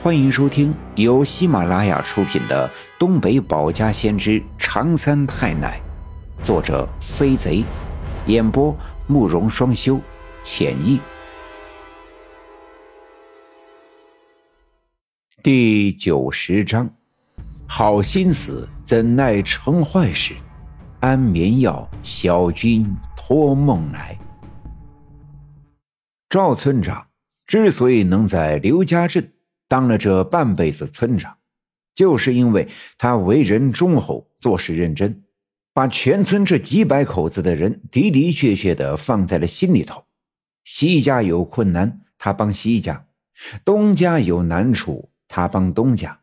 欢迎收听由喜马拉雅出品的《东北保家先知长三太奶》，作者飞贼，演播慕容双修，浅意。第九十章：好心思怎奈成坏事，安眠药，小军托梦来。赵村长之所以能在刘家镇。当了这半辈子村长，就是因为他为人忠厚，做事认真，把全村这几百口子的人的的确确的放在了心里头。西家有困难，他帮西家；东家有难处，他帮东家。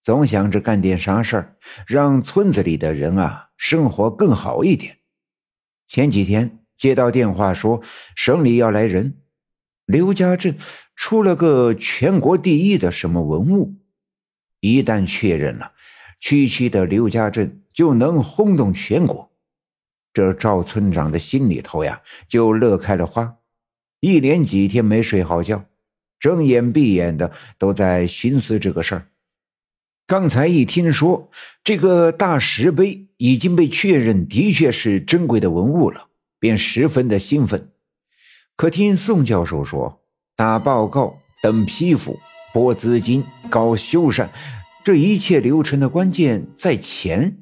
总想着干点啥事儿，让村子里的人啊生活更好一点。前几天接到电话说省里要来人。刘家镇出了个全国第一的什么文物，一旦确认了，区区的刘家镇就能轰动全国。这赵村长的心里头呀，就乐开了花，一连几天没睡好觉，睁眼闭眼的都在寻思这个事儿。刚才一听说这个大石碑已经被确认的确是珍贵的文物了，便十分的兴奋。可听宋教授说，打报告、等批复、拨资金、搞修缮，这一切流程的关键在钱。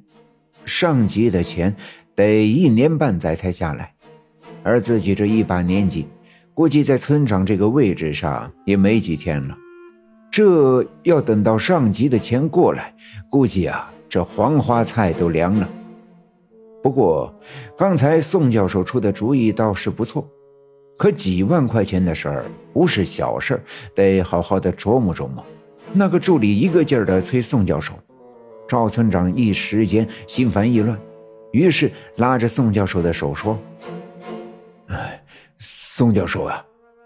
上级的钱得一年半载才下来，而自己这一把年纪，估计在村长这个位置上也没几天了。这要等到上级的钱过来，估计啊，这黄花菜都凉了。不过，刚才宋教授出的主意倒是不错。可几万块钱的事儿不是小事儿得好好的琢磨琢磨。那个助理一个劲儿的催宋教授，赵村长一时间心烦意乱，于是拉着宋教授的手说：“哎，宋教授啊，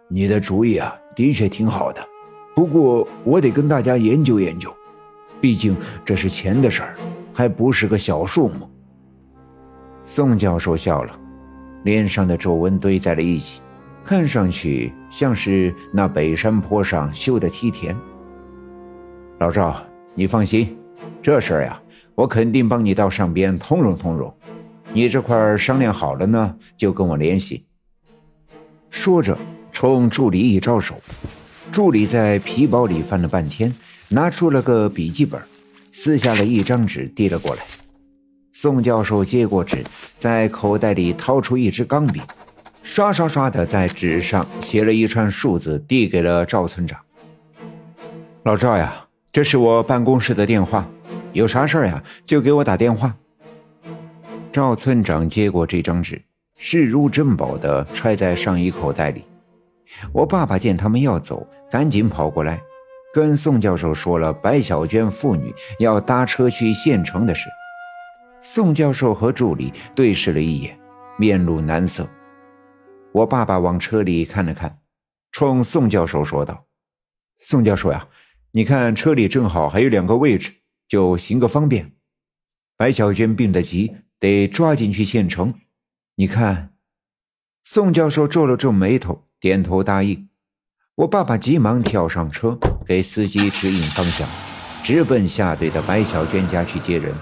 你的主意啊的确挺好的，不过我得跟大家研究研究，毕竟这是钱的事儿，还不是个小数目。”宋教授笑了，脸上的皱纹堆在了一起。看上去像是那北山坡上修的梯田。老赵，你放心，这事儿呀，我肯定帮你到上边通融通融。你这块商量好了呢，就跟我联系。说着，冲助理一招手，助理在皮包里翻了半天，拿出了个笔记本，撕下了一张纸递了过来。宋教授接过纸，在口袋里掏出一支钢笔。刷刷刷的在纸上写了一串数字，递给了赵村长。老赵呀，这是我办公室的电话，有啥事儿呀就给我打电话。赵村长接过这张纸，视如珍宝的揣在上衣口袋里。我爸爸见他们要走，赶紧跑过来，跟宋教授说了白小娟父女要搭车去县城的事。宋教授和助理对视了一眼，面露难色。我爸爸往车里看了看，冲宋教授说道：“宋教授呀，你看车里正好还有两个位置，就行个方便。白小娟病得急，得抓紧去县城。你看。”宋教授皱了皱眉头，点头答应。我爸爸急忙跳上车，给司机指引方向，直奔下队的白小娟家去接人。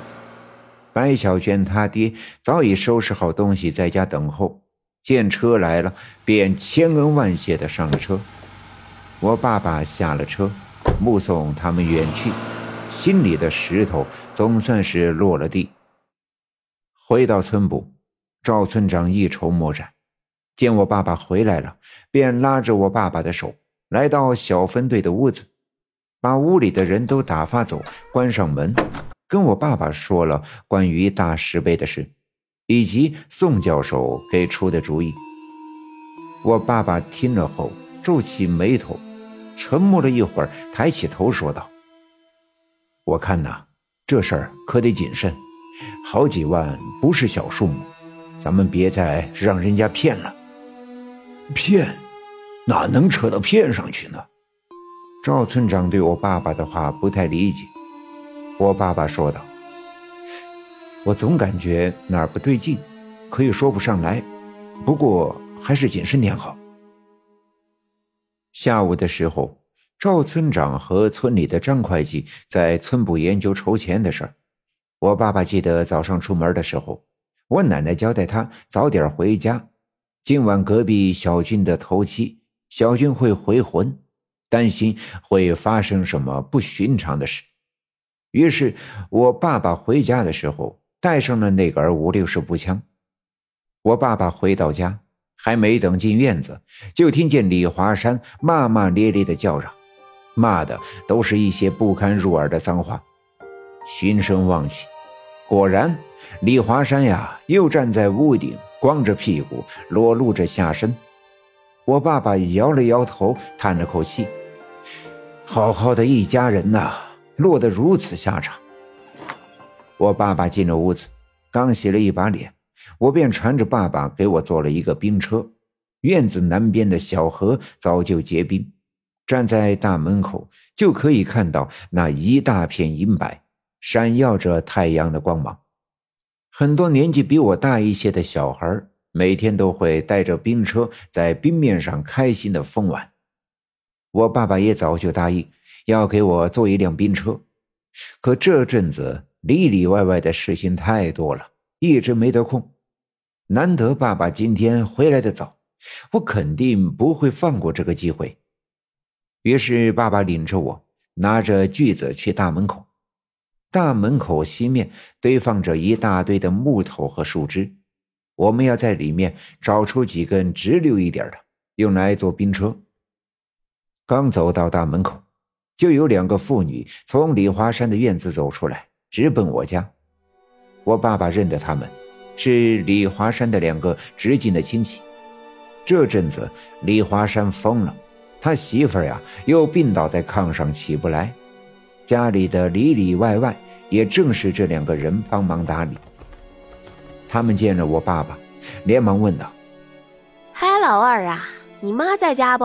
白小娟她爹早已收拾好东西，在家等候。见车来了，便千恩万谢的上了车。我爸爸下了车，目送他们远去，心里的石头总算是落了地。回到村部，赵村长一筹莫展，见我爸爸回来了，便拉着我爸爸的手，来到小分队的屋子，把屋里的人都打发走，关上门，跟我爸爸说了关于大石碑的事。以及宋教授给出的主意，我爸爸听了后皱起眉头，沉默了一会儿，抬起头说道：“我看呐，这事儿可得谨慎，好几万不是小数目，咱们别再让人家骗了。骗？哪能扯到骗上去呢？”赵村长对我爸爸的话不太理解，我爸爸说道。我总感觉哪儿不对劲，可以说不上来，不过还是谨慎点好。下午的时候，赵村长和村里的张会计在村部研究筹钱的事儿。我爸爸记得早上出门的时候，我奶奶交代他早点回家，今晚隔壁小军的头七，小军会回魂，担心会发生什么不寻常的事。于是，我爸爸回家的时候带上了那杆五六式步枪。我爸爸回到家，还没等进院子，就听见李华山骂骂咧咧的叫嚷。骂的都是一些不堪入耳的脏话，循声望去，果然，李华山呀又站在屋顶，光着屁股，裸露着下身。我爸爸摇了摇头，叹了口气：“好好的一家人呐，落得如此下场。”我爸爸进了屋子，刚洗了一把脸，我便缠着爸爸给我做了一个冰车。院子南边的小河早就结冰。站在大门口，就可以看到那一大片银白，闪耀着太阳的光芒。很多年纪比我大一些的小孩，每天都会带着冰车在冰面上开心的疯玩。我爸爸也早就答应要给我做一辆冰车，可这阵子里里外外的事情太多了，一直没得空。难得爸爸今天回来的早，我肯定不会放过这个机会。于是，爸爸领着我拿着锯子去大门口。大门口西面堆放着一大堆的木头和树枝，我们要在里面找出几根直溜一点的，用来做冰车。刚走到大门口，就有两个妇女从李华山的院子走出来，直奔我家。我爸爸认得他们，是李华山的两个直近的亲戚。这阵子，李华山疯了。他媳妇呀，又病倒在炕上起不来，家里的里里外外也正是这两个人帮忙打理。他们见了我爸爸，连忙问道：“嗨，老二啊，你妈在家不？”